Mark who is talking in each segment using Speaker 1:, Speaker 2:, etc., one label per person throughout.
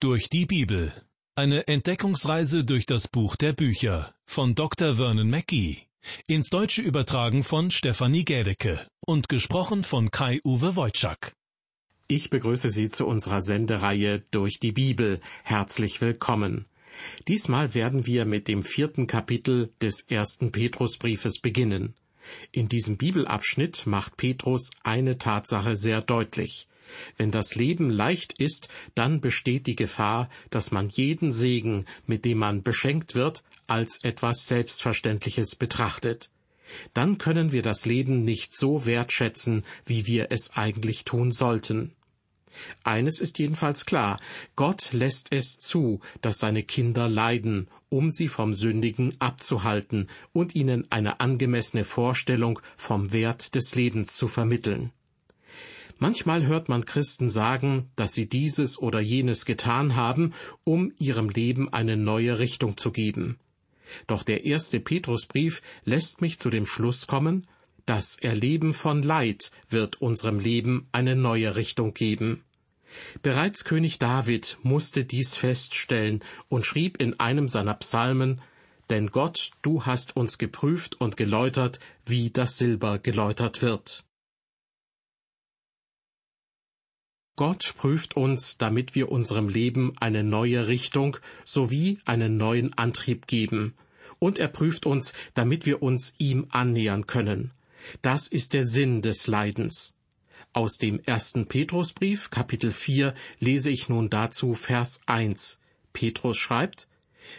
Speaker 1: Durch die Bibel. Eine Entdeckungsreise durch das Buch der Bücher von Dr. Vernon Mackey. Ins Deutsche übertragen von Stefanie Gädecke und gesprochen von Kai-Uwe Wojczak.
Speaker 2: Ich begrüße Sie zu unserer Sendereihe Durch die Bibel. Herzlich willkommen. Diesmal werden wir mit dem vierten Kapitel des ersten Petrusbriefes beginnen. In diesem Bibelabschnitt macht Petrus eine Tatsache sehr deutlich. Wenn das Leben leicht ist, dann besteht die Gefahr, dass man jeden Segen, mit dem man beschenkt wird, als etwas Selbstverständliches betrachtet. Dann können wir das Leben nicht so wertschätzen, wie wir es eigentlich tun sollten. Eines ist jedenfalls klar, Gott lässt es zu, dass seine Kinder leiden, um sie vom Sündigen abzuhalten und ihnen eine angemessene Vorstellung vom Wert des Lebens zu vermitteln. Manchmal hört man Christen sagen, dass sie dieses oder jenes getan haben, um ihrem Leben eine neue Richtung zu geben. Doch der erste Petrusbrief lässt mich zu dem Schluss kommen, das Erleben von Leid wird unserem Leben eine neue Richtung geben. Bereits König David musste dies feststellen und schrieb in einem seiner Psalmen Denn Gott, du hast uns geprüft und geläutert, wie das Silber geläutert wird. Gott prüft uns, damit wir unserem Leben eine neue Richtung sowie einen neuen Antrieb geben. Und er prüft uns, damit wir uns ihm annähern können. Das ist der Sinn des Leidens. Aus dem ersten Petrusbrief, Kapitel 4, lese ich nun dazu Vers 1. Petrus schreibt,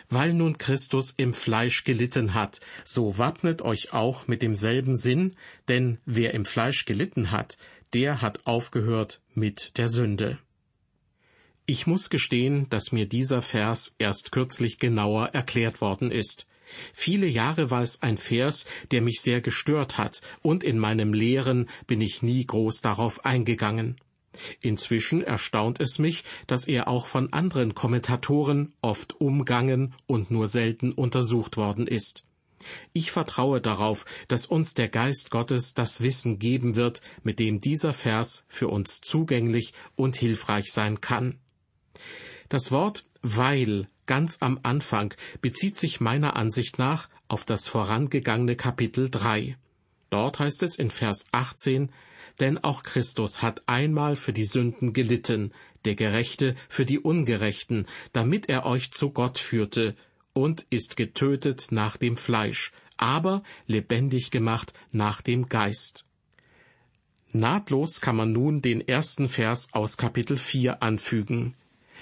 Speaker 2: weil nun Christus im Fleisch gelitten hat, so wappnet euch auch mit demselben Sinn, denn wer im Fleisch gelitten hat, der hat aufgehört mit der Sünde. Ich muss gestehen, dass mir dieser Vers erst kürzlich genauer erklärt worden ist. Viele Jahre war es ein Vers, der mich sehr gestört hat, und in meinem Lehren bin ich nie groß darauf eingegangen. Inzwischen erstaunt es mich, dass er auch von anderen Kommentatoren oft umgangen und nur selten untersucht worden ist. Ich vertraue darauf, dass uns der Geist Gottes das Wissen geben wird, mit dem dieser Vers für uns zugänglich und hilfreich sein kann. Das Wort weil ganz am Anfang bezieht sich meiner Ansicht nach auf das vorangegangene Kapitel 3. Dort heißt es in Vers 18, denn auch Christus hat einmal für die Sünden gelitten, der Gerechte für die Ungerechten, damit er euch zu Gott führte, und ist getötet nach dem Fleisch, aber lebendig gemacht nach dem Geist. Nahtlos kann man nun den ersten Vers aus Kapitel 4 anfügen.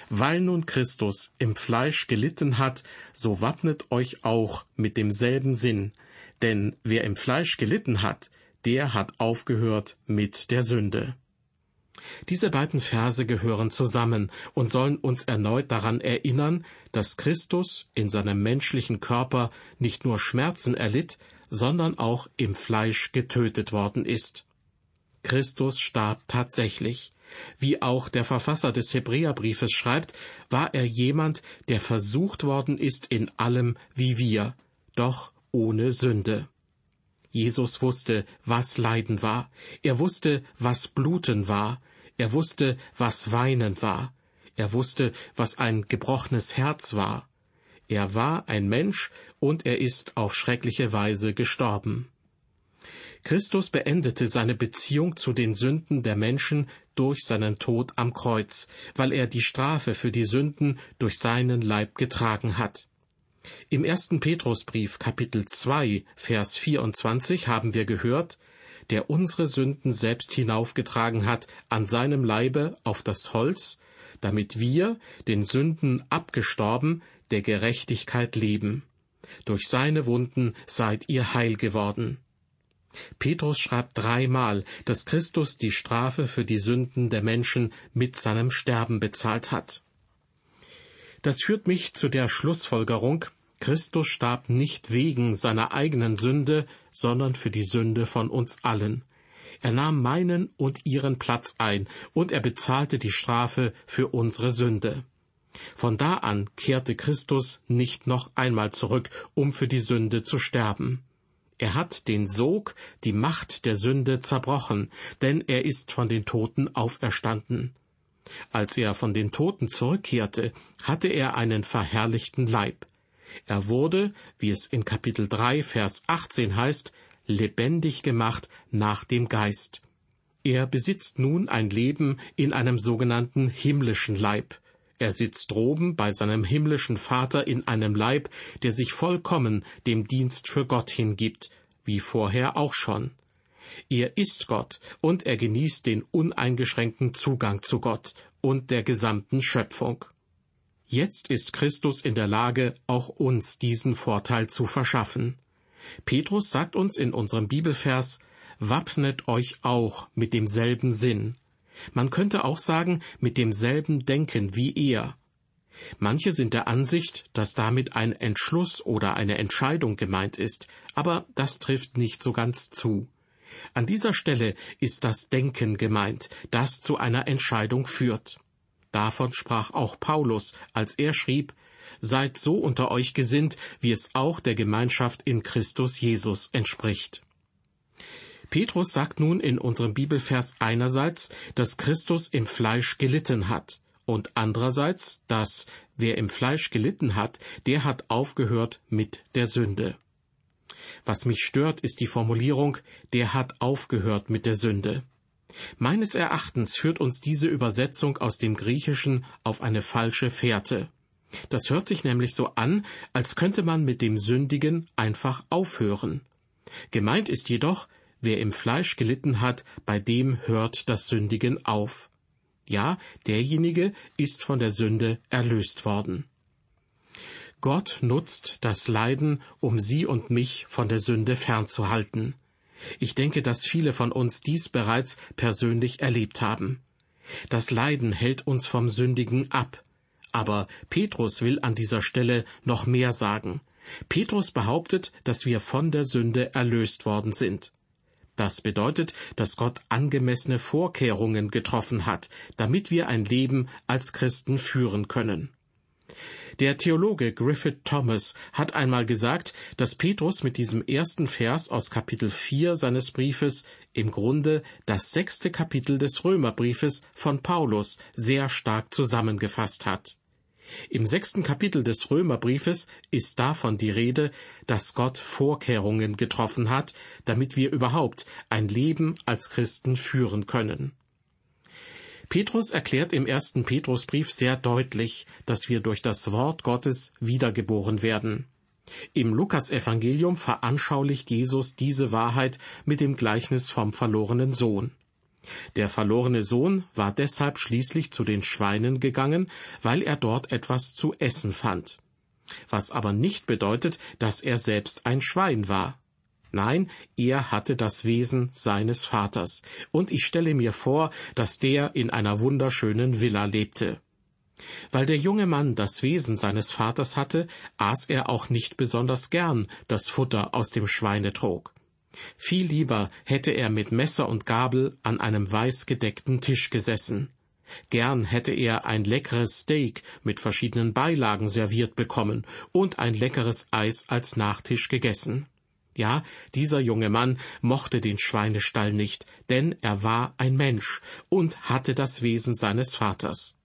Speaker 2: Weil nun Christus im Fleisch gelitten hat, so wappnet euch auch mit demselben Sinn, denn wer im Fleisch gelitten hat, der hat aufgehört mit der Sünde. Diese beiden Verse gehören zusammen und sollen uns erneut daran erinnern, dass Christus in seinem menschlichen Körper nicht nur Schmerzen erlitt, sondern auch im Fleisch getötet worden ist. Christus starb tatsächlich. Wie auch der Verfasser des Hebräerbriefes schreibt, war er jemand, der versucht worden ist in allem wie wir, doch ohne Sünde. Jesus wusste, was Leiden war, er wusste, was Bluten war, er wusste, was Weinen war, er wusste, was ein gebrochenes Herz war. Er war ein Mensch und er ist auf schreckliche Weise gestorben. Christus beendete seine Beziehung zu den Sünden der Menschen durch seinen Tod am Kreuz, weil er die Strafe für die Sünden durch seinen Leib getragen hat. Im ersten Petrusbrief Kapitel 2 Vers 24 haben wir gehört, der unsere Sünden selbst hinaufgetragen hat an seinem Leibe auf das Holz, damit wir, den Sünden abgestorben, der Gerechtigkeit leben. Durch seine Wunden seid ihr heil geworden. Petrus schreibt dreimal, dass Christus die Strafe für die Sünden der Menschen mit seinem Sterben bezahlt hat. Das führt mich zu der Schlussfolgerung, Christus starb nicht wegen seiner eigenen Sünde, sondern für die Sünde von uns allen. Er nahm meinen und ihren Platz ein, und er bezahlte die Strafe für unsere Sünde. Von da an kehrte Christus nicht noch einmal zurück, um für die Sünde zu sterben. Er hat den Sog, die Macht der Sünde zerbrochen, denn er ist von den Toten auferstanden. Als er von den Toten zurückkehrte, hatte er einen verherrlichten Leib. Er wurde, wie es in Kapitel 3, Vers 18 heißt, lebendig gemacht nach dem Geist. Er besitzt nun ein Leben in einem sogenannten himmlischen Leib. Er sitzt droben bei seinem himmlischen Vater in einem Leib, der sich vollkommen dem Dienst für Gott hingibt, wie vorher auch schon. Er ist Gott und er genießt den uneingeschränkten Zugang zu Gott und der gesamten Schöpfung. Jetzt ist Christus in der Lage, auch uns diesen Vorteil zu verschaffen. Petrus sagt uns in unserem Bibelvers, Wappnet euch auch mit demselben Sinn. Man könnte auch sagen, mit demselben Denken wie er. Manche sind der Ansicht, dass damit ein Entschluss oder eine Entscheidung gemeint ist, aber das trifft nicht so ganz zu. An dieser Stelle ist das Denken gemeint, das zu einer Entscheidung führt. Davon sprach auch Paulus, als er schrieb, Seid so unter euch gesinnt, wie es auch der Gemeinschaft in Christus Jesus entspricht. Petrus sagt nun in unserem Bibelvers einerseits, dass Christus im Fleisch gelitten hat, und andererseits, dass wer im Fleisch gelitten hat, der hat aufgehört mit der Sünde. Was mich stört, ist die Formulierung, der hat aufgehört mit der Sünde. Meines Erachtens führt uns diese Übersetzung aus dem Griechischen auf eine falsche Fährte. Das hört sich nämlich so an, als könnte man mit dem Sündigen einfach aufhören. Gemeint ist jedoch, wer im Fleisch gelitten hat, bei dem hört das Sündigen auf. Ja, derjenige ist von der Sünde erlöst worden. Gott nutzt das Leiden, um Sie und mich von der Sünde fernzuhalten. Ich denke, dass viele von uns dies bereits persönlich erlebt haben. Das Leiden hält uns vom Sündigen ab. Aber Petrus will an dieser Stelle noch mehr sagen. Petrus behauptet, dass wir von der Sünde erlöst worden sind. Das bedeutet, dass Gott angemessene Vorkehrungen getroffen hat, damit wir ein Leben als Christen führen können. Der Theologe Griffith Thomas hat einmal gesagt, dass Petrus mit diesem ersten Vers aus Kapitel 4 seines Briefes im Grunde das sechste Kapitel des Römerbriefes von Paulus sehr stark zusammengefasst hat. Im sechsten Kapitel des Römerbriefes ist davon die Rede, dass Gott Vorkehrungen getroffen hat, damit wir überhaupt ein Leben als Christen führen können. Petrus erklärt im ersten Petrusbrief sehr deutlich, dass wir durch das Wort Gottes wiedergeboren werden. Im Lukasevangelium veranschaulicht Jesus diese Wahrheit mit dem Gleichnis vom verlorenen Sohn. Der verlorene Sohn war deshalb schließlich zu den Schweinen gegangen, weil er dort etwas zu essen fand. Was aber nicht bedeutet, dass er selbst ein Schwein war. Nein, er hatte das Wesen seines Vaters, und ich stelle mir vor, dass der in einer wunderschönen Villa lebte. Weil der junge Mann das Wesen seines Vaters hatte, aß er auch nicht besonders gern das Futter aus dem Schweinetrog. Viel lieber hätte er mit Messer und Gabel an einem weiß gedeckten Tisch gesessen. Gern hätte er ein leckeres Steak mit verschiedenen Beilagen serviert bekommen und ein leckeres Eis als Nachtisch gegessen. Ja, dieser junge Mann mochte den Schweinestall nicht, denn er war ein Mensch und hatte das Wesen seines Vaters.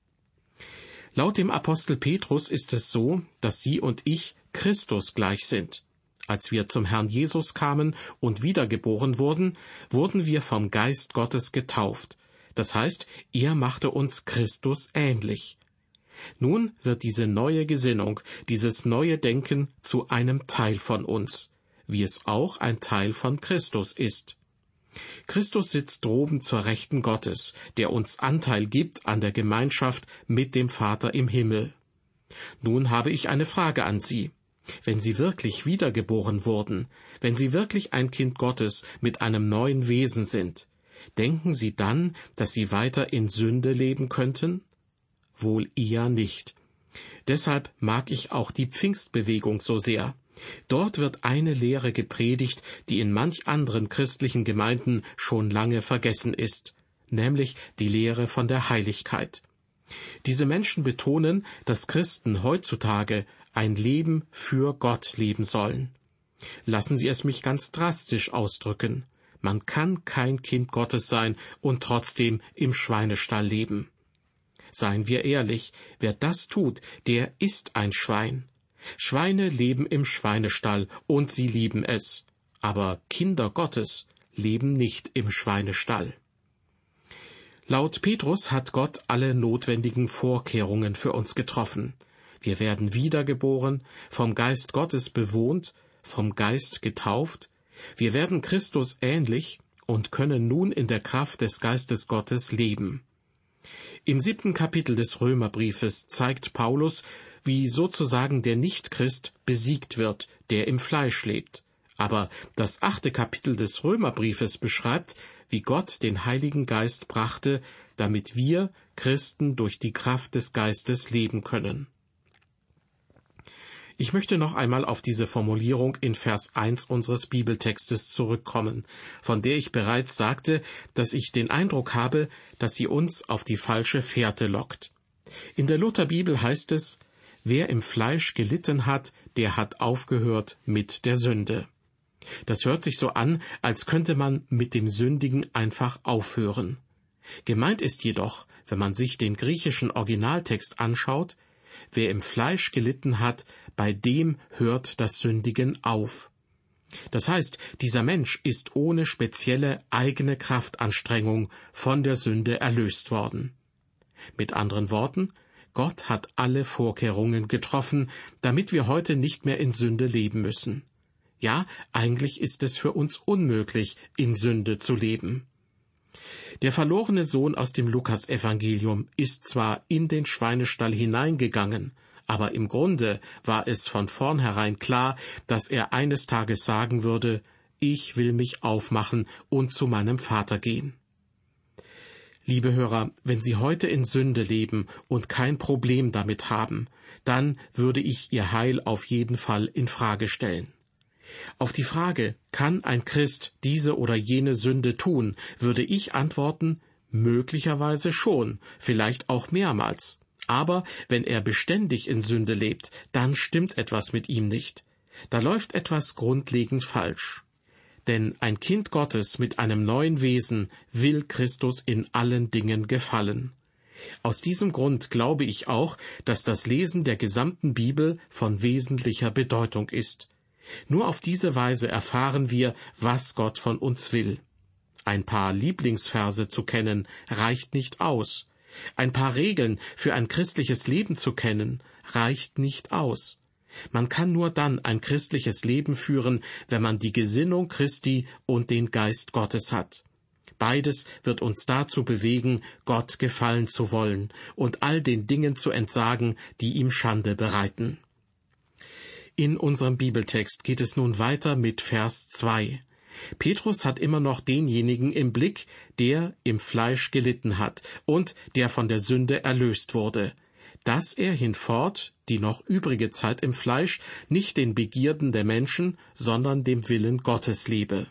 Speaker 2: Laut dem Apostel Petrus ist es so, dass Sie und ich Christus gleich sind. Als wir zum Herrn Jesus kamen und wiedergeboren wurden, wurden wir vom Geist Gottes getauft. Das heißt, er machte uns Christus ähnlich. Nun wird diese neue Gesinnung, dieses neue Denken zu einem Teil von uns wie es auch ein Teil von Christus ist. Christus sitzt droben zur Rechten Gottes, der uns Anteil gibt an der Gemeinschaft mit dem Vater im Himmel. Nun habe ich eine Frage an Sie. Wenn Sie wirklich wiedergeboren wurden, wenn Sie wirklich ein Kind Gottes mit einem neuen Wesen sind, denken Sie dann, dass Sie weiter in Sünde leben könnten? Wohl eher nicht. Deshalb mag ich auch die Pfingstbewegung so sehr. Dort wird eine Lehre gepredigt, die in manch anderen christlichen Gemeinden schon lange vergessen ist, nämlich die Lehre von der Heiligkeit. Diese Menschen betonen, dass Christen heutzutage ein Leben für Gott leben sollen. Lassen Sie es mich ganz drastisch ausdrücken. Man kann kein Kind Gottes sein und trotzdem im Schweinestall leben. seien wir ehrlich, wer das tut, der ist ein Schwein. Schweine leben im Schweinestall und sie lieben es. Aber Kinder Gottes leben nicht im Schweinestall. Laut Petrus hat Gott alle notwendigen Vorkehrungen für uns getroffen. Wir werden wiedergeboren, vom Geist Gottes bewohnt, vom Geist getauft, wir werden Christus ähnlich und können nun in der Kraft des Geistes Gottes leben. Im siebten Kapitel des Römerbriefes zeigt Paulus, wie sozusagen der Nichtchrist besiegt wird, der im Fleisch lebt. Aber das achte Kapitel des Römerbriefes beschreibt, wie Gott den Heiligen Geist brachte, damit wir Christen durch die Kraft des Geistes leben können. Ich möchte noch einmal auf diese Formulierung in Vers 1 unseres Bibeltextes zurückkommen, von der ich bereits sagte, dass ich den Eindruck habe, dass sie uns auf die falsche Fährte lockt. In der Lutherbibel heißt es, wer im Fleisch gelitten hat, der hat aufgehört mit der Sünde. Das hört sich so an, als könnte man mit dem Sündigen einfach aufhören. Gemeint ist jedoch, wenn man sich den griechischen Originaltext anschaut, Wer im Fleisch gelitten hat, bei dem hört das Sündigen auf. Das heißt, dieser Mensch ist ohne spezielle eigene Kraftanstrengung von der Sünde erlöst worden. Mit anderen Worten, Gott hat alle Vorkehrungen getroffen, damit wir heute nicht mehr in Sünde leben müssen. Ja, eigentlich ist es für uns unmöglich, in Sünde zu leben. Der verlorene Sohn aus dem Lukasevangelium ist zwar in den Schweinestall hineingegangen, aber im Grunde war es von vornherein klar, dass er eines Tages sagen würde, ich will mich aufmachen und zu meinem Vater gehen. Liebe Hörer, wenn Sie heute in Sünde leben und kein Problem damit haben, dann würde ich Ihr Heil auf jeden Fall in Frage stellen. Auf die Frage, kann ein Christ diese oder jene Sünde tun, würde ich antworten, möglicherweise schon, vielleicht auch mehrmals. Aber wenn er beständig in Sünde lebt, dann stimmt etwas mit ihm nicht. Da läuft etwas grundlegend falsch. Denn ein Kind Gottes mit einem neuen Wesen will Christus in allen Dingen gefallen. Aus diesem Grund glaube ich auch, dass das Lesen der gesamten Bibel von wesentlicher Bedeutung ist. Nur auf diese Weise erfahren wir, was Gott von uns will. Ein paar Lieblingsverse zu kennen reicht nicht aus. Ein paar Regeln für ein christliches Leben zu kennen reicht nicht aus. Man kann nur dann ein christliches Leben führen, wenn man die Gesinnung Christi und den Geist Gottes hat. Beides wird uns dazu bewegen, Gott gefallen zu wollen und all den Dingen zu entsagen, die ihm Schande bereiten. In unserem Bibeltext geht es nun weiter mit Vers 2. Petrus hat immer noch denjenigen im Blick, der im Fleisch gelitten hat und der von der Sünde erlöst wurde, dass er hinfort die noch übrige Zeit im Fleisch nicht den Begierden der Menschen, sondern dem Willen Gottes lebe.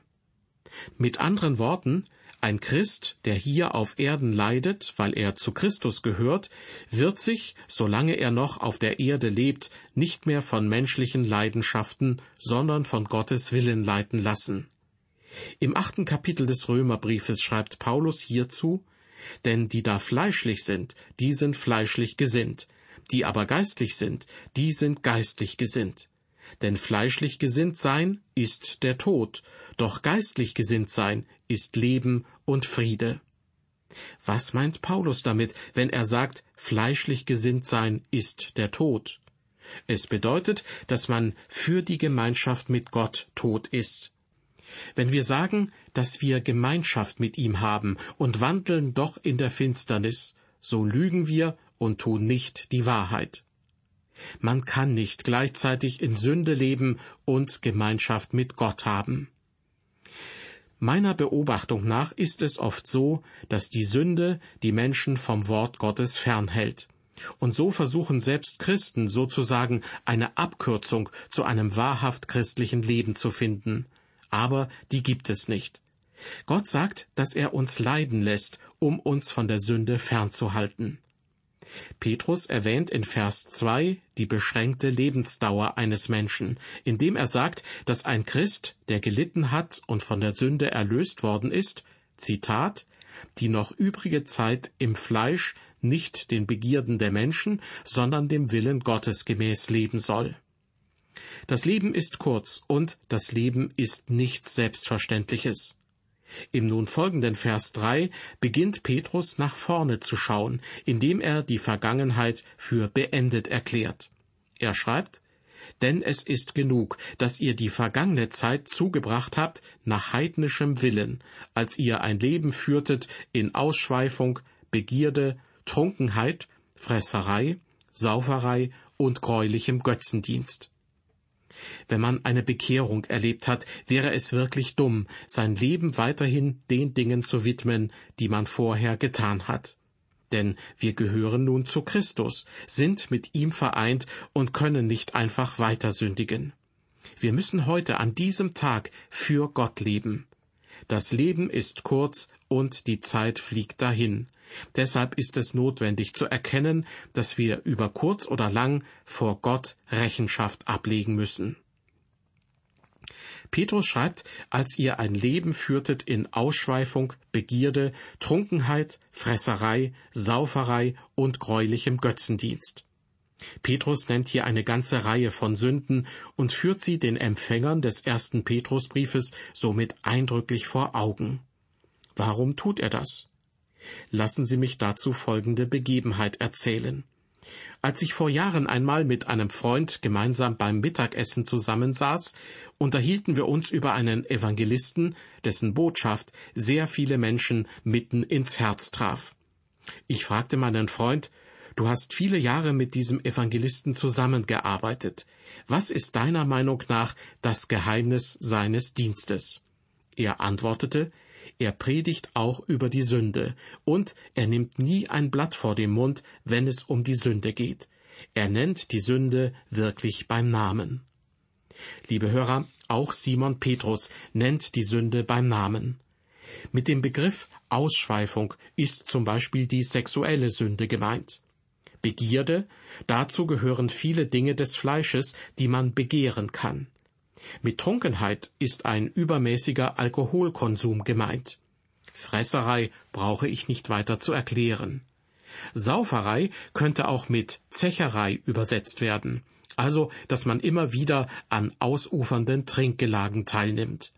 Speaker 2: Mit anderen Worten, ein Christ, der hier auf Erden leidet, weil er zu Christus gehört, wird sich, solange er noch auf der Erde lebt, nicht mehr von menschlichen Leidenschaften, sondern von Gottes Willen leiten lassen. Im achten Kapitel des Römerbriefes schreibt Paulus hierzu, denn die da fleischlich sind, die sind fleischlich gesinnt, die aber geistlich sind, die sind geistlich gesinnt. Denn fleischlich gesinnt sein ist der Tod, doch geistlich gesinnt sein ist Leben und Friede. Was meint Paulus damit, wenn er sagt, fleischlich gesinnt sein ist der Tod? Es bedeutet, dass man für die Gemeinschaft mit Gott tot ist. Wenn wir sagen, dass wir Gemeinschaft mit ihm haben und wandeln doch in der Finsternis, so lügen wir und tun nicht die Wahrheit. Man kann nicht gleichzeitig in Sünde leben und Gemeinschaft mit Gott haben. Meiner Beobachtung nach ist es oft so, dass die Sünde die Menschen vom Wort Gottes fernhält. Und so versuchen selbst Christen sozusagen eine Abkürzung zu einem wahrhaft christlichen Leben zu finden. Aber die gibt es nicht. Gott sagt, dass er uns leiden lässt, um uns von der Sünde fernzuhalten. Petrus erwähnt in Vers 2 die beschränkte Lebensdauer eines Menschen, indem er sagt, dass ein Christ, der gelitten hat und von der Sünde erlöst worden ist, Zitat, die noch übrige Zeit im Fleisch nicht den Begierden der Menschen, sondern dem Willen Gottes gemäß leben soll. Das Leben ist kurz und das Leben ist nichts Selbstverständliches. Im nun folgenden Vers 3 beginnt Petrus nach vorne zu schauen, indem er die Vergangenheit für beendet erklärt. Er schreibt, denn es ist genug, dass ihr die vergangene Zeit zugebracht habt nach heidnischem Willen, als ihr ein Leben führtet in Ausschweifung, Begierde, Trunkenheit, Fresserei, Sauferei und greulichem Götzendienst. Wenn man eine Bekehrung erlebt hat, wäre es wirklich dumm, sein Leben weiterhin den Dingen zu widmen, die man vorher getan hat. Denn wir gehören nun zu Christus, sind mit ihm vereint und können nicht einfach weiter sündigen. Wir müssen heute an diesem Tag für Gott leben. Das Leben ist kurz und die Zeit fliegt dahin. Deshalb ist es notwendig zu erkennen, dass wir über kurz oder lang vor Gott Rechenschaft ablegen müssen. Petrus schreibt, als ihr ein Leben führtet in Ausschweifung, Begierde, Trunkenheit, Fresserei, Sauferei und greulichem Götzendienst. Petrus nennt hier eine ganze Reihe von Sünden und führt sie den Empfängern des ersten Petrusbriefes somit eindrücklich vor Augen. Warum tut er das? Lassen Sie mich dazu folgende Begebenheit erzählen. Als ich vor Jahren einmal mit einem Freund gemeinsam beim Mittagessen zusammensaß, unterhielten wir uns über einen Evangelisten, dessen Botschaft sehr viele Menschen mitten ins Herz traf. Ich fragte meinen Freund, Du hast viele Jahre mit diesem Evangelisten zusammengearbeitet. Was ist deiner Meinung nach das Geheimnis seines Dienstes? Er antwortete, er predigt auch über die Sünde, und er nimmt nie ein Blatt vor den Mund, wenn es um die Sünde geht. Er nennt die Sünde wirklich beim Namen. Liebe Hörer, auch Simon Petrus nennt die Sünde beim Namen. Mit dem Begriff Ausschweifung ist zum Beispiel die sexuelle Sünde gemeint. Begierde, dazu gehören viele Dinge des Fleisches, die man begehren kann. Mit Trunkenheit ist ein übermäßiger Alkoholkonsum gemeint. Fresserei brauche ich nicht weiter zu erklären. Sauferei könnte auch mit Zecherei übersetzt werden, also dass man immer wieder an ausufernden Trinkgelagen teilnimmt.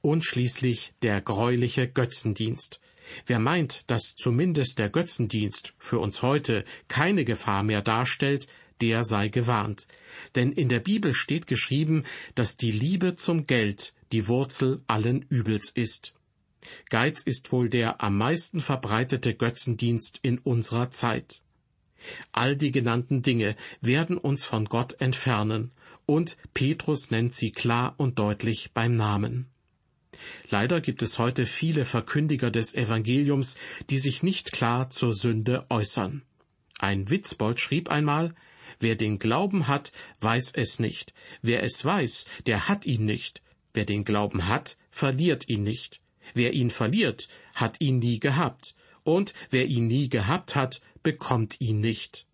Speaker 2: Und schließlich der greuliche Götzendienst. Wer meint, dass zumindest der Götzendienst für uns heute keine Gefahr mehr darstellt, der sei gewarnt. Denn in der Bibel steht geschrieben, dass die Liebe zum Geld die Wurzel allen Übels ist. Geiz ist wohl der am meisten verbreitete Götzendienst in unserer Zeit. All die genannten Dinge werden uns von Gott entfernen, und Petrus nennt sie klar und deutlich beim Namen. Leider gibt es heute viele Verkündiger des Evangeliums, die sich nicht klar zur Sünde äußern. Ein Witzbold schrieb einmal, Wer den Glauben hat, weiß es nicht. Wer es weiß, der hat ihn nicht. Wer den Glauben hat, verliert ihn nicht. Wer ihn verliert, hat ihn nie gehabt. Und wer ihn nie gehabt hat, bekommt ihn nicht.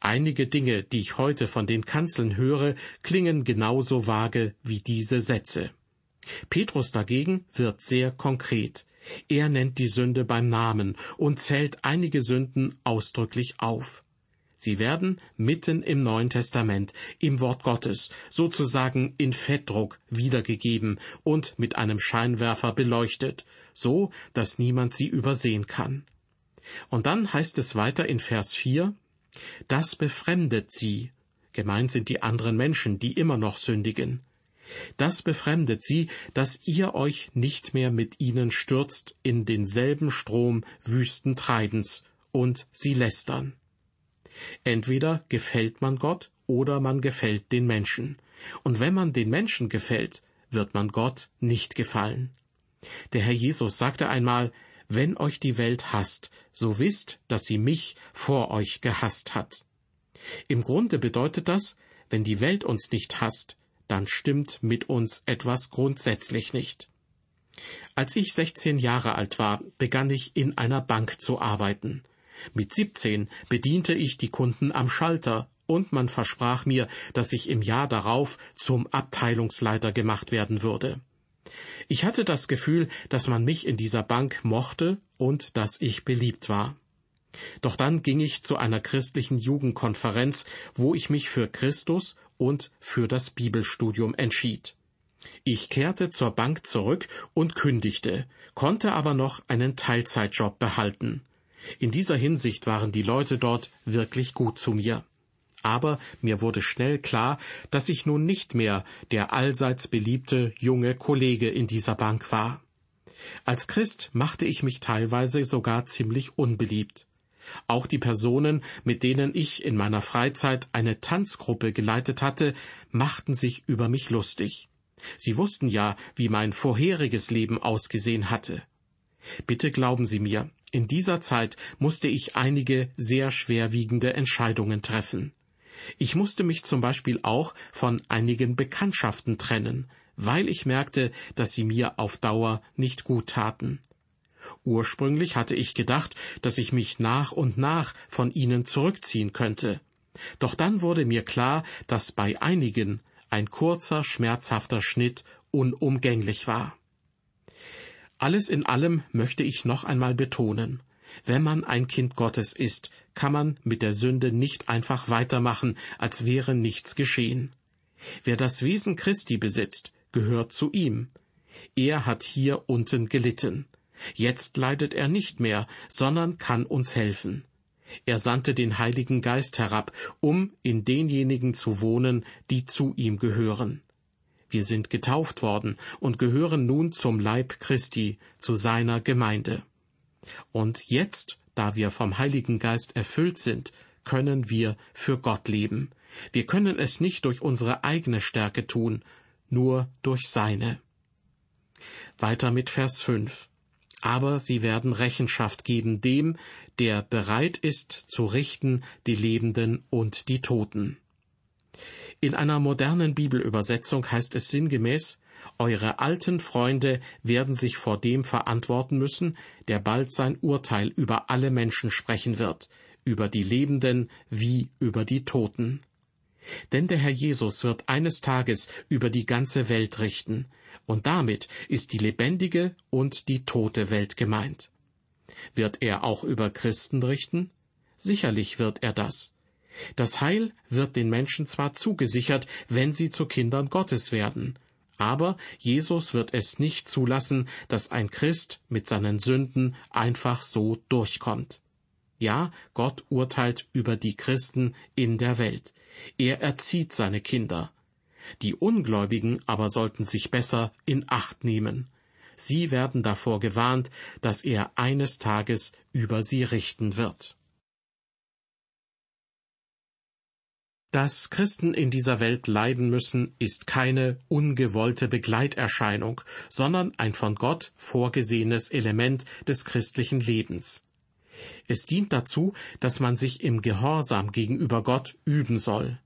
Speaker 2: Einige Dinge, die ich heute von den Kanzeln höre, klingen genauso vage wie diese Sätze. Petrus dagegen wird sehr konkret. Er nennt die Sünde beim Namen und zählt einige Sünden ausdrücklich auf. Sie werden mitten im Neuen Testament, im Wort Gottes, sozusagen in Fettdruck wiedergegeben und mit einem Scheinwerfer beleuchtet, so dass niemand sie übersehen kann. Und dann heißt es weiter in Vers 4, das befremdet sie. Gemeint sind die anderen Menschen, die immer noch sündigen. Das befremdet sie, dass ihr euch nicht mehr mit ihnen stürzt in denselben Strom wüsten Treibens und sie lästern. Entweder gefällt man Gott oder man gefällt den Menschen. Und wenn man den Menschen gefällt, wird man Gott nicht gefallen. Der Herr Jesus sagte einmal, wenn euch die Welt hasst, so wisst, dass sie mich vor euch gehasst hat. Im Grunde bedeutet das, wenn die Welt uns nicht hasst, dann stimmt mit uns etwas grundsätzlich nicht. Als ich 16 Jahre alt war, begann ich in einer Bank zu arbeiten. Mit 17 bediente ich die Kunden am Schalter und man versprach mir, dass ich im Jahr darauf zum Abteilungsleiter gemacht werden würde. Ich hatte das Gefühl, dass man mich in dieser Bank mochte und dass ich beliebt war. Doch dann ging ich zu einer christlichen Jugendkonferenz, wo ich mich für Christus und für das Bibelstudium entschied. Ich kehrte zur Bank zurück und kündigte, konnte aber noch einen Teilzeitjob behalten. In dieser Hinsicht waren die Leute dort wirklich gut zu mir. Aber mir wurde schnell klar, dass ich nun nicht mehr der allseits beliebte junge Kollege in dieser Bank war. Als Christ machte ich mich teilweise sogar ziemlich unbeliebt. Auch die Personen, mit denen ich in meiner Freizeit eine Tanzgruppe geleitet hatte, machten sich über mich lustig. Sie wussten ja, wie mein vorheriges Leben ausgesehen hatte. Bitte glauben Sie mir, in dieser Zeit musste ich einige sehr schwerwiegende Entscheidungen treffen. Ich musste mich zum Beispiel auch von einigen Bekanntschaften trennen, weil ich merkte, dass sie mir auf Dauer nicht gut taten. Ursprünglich hatte ich gedacht, dass ich mich nach und nach von ihnen zurückziehen könnte. Doch dann wurde mir klar, dass bei einigen ein kurzer, schmerzhafter Schnitt unumgänglich war. Alles in allem möchte ich noch einmal betonen, wenn man ein Kind Gottes ist, kann man mit der Sünde nicht einfach weitermachen, als wäre nichts geschehen. Wer das Wesen Christi besitzt, gehört zu ihm. Er hat hier unten gelitten. Jetzt leidet er nicht mehr, sondern kann uns helfen. Er sandte den Heiligen Geist herab, um in denjenigen zu wohnen, die zu ihm gehören. Wir sind getauft worden und gehören nun zum Leib Christi, zu seiner Gemeinde. Und jetzt, da wir vom Heiligen Geist erfüllt sind, können wir für Gott leben. Wir können es nicht durch unsere eigene Stärke tun, nur durch seine. Weiter mit Vers 5 aber sie werden Rechenschaft geben dem, der bereit ist zu richten die Lebenden und die Toten. In einer modernen Bibelübersetzung heißt es sinngemäß, Eure alten Freunde werden sich vor dem verantworten müssen, der bald sein Urteil über alle Menschen sprechen wird, über die Lebenden wie über die Toten. Denn der Herr Jesus wird eines Tages über die ganze Welt richten, und damit ist die lebendige und die tote Welt gemeint. Wird er auch über Christen richten? Sicherlich wird er das. Das Heil wird den Menschen zwar zugesichert, wenn sie zu Kindern Gottes werden, aber Jesus wird es nicht zulassen, dass ein Christ mit seinen Sünden einfach so durchkommt. Ja, Gott urteilt über die Christen in der Welt. Er erzieht seine Kinder. Die Ungläubigen aber sollten sich besser in Acht nehmen. Sie werden davor gewarnt, dass er eines Tages über sie richten wird. Dass Christen in dieser Welt leiden müssen, ist keine ungewollte Begleiterscheinung, sondern ein von Gott vorgesehenes Element des christlichen Lebens. Es dient dazu, dass man sich im Gehorsam gegenüber Gott üben soll.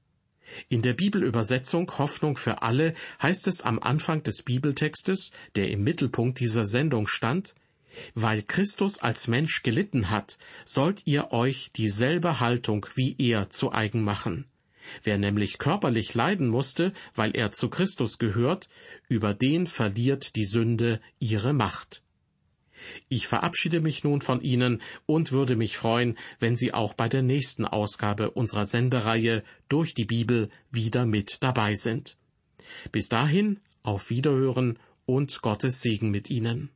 Speaker 2: In der Bibelübersetzung Hoffnung für alle heißt es am Anfang des Bibeltextes, der im Mittelpunkt dieser Sendung stand, weil Christus als Mensch gelitten hat, sollt ihr euch dieselbe Haltung wie er zu eigen machen. Wer nämlich körperlich leiden musste, weil er zu Christus gehört, über den verliert die Sünde ihre Macht. Ich verabschiede mich nun von Ihnen und würde mich freuen, wenn Sie auch bei der nächsten Ausgabe unserer Sendereihe durch die Bibel wieder mit dabei sind. Bis dahin, auf Wiederhören und Gottes Segen mit Ihnen.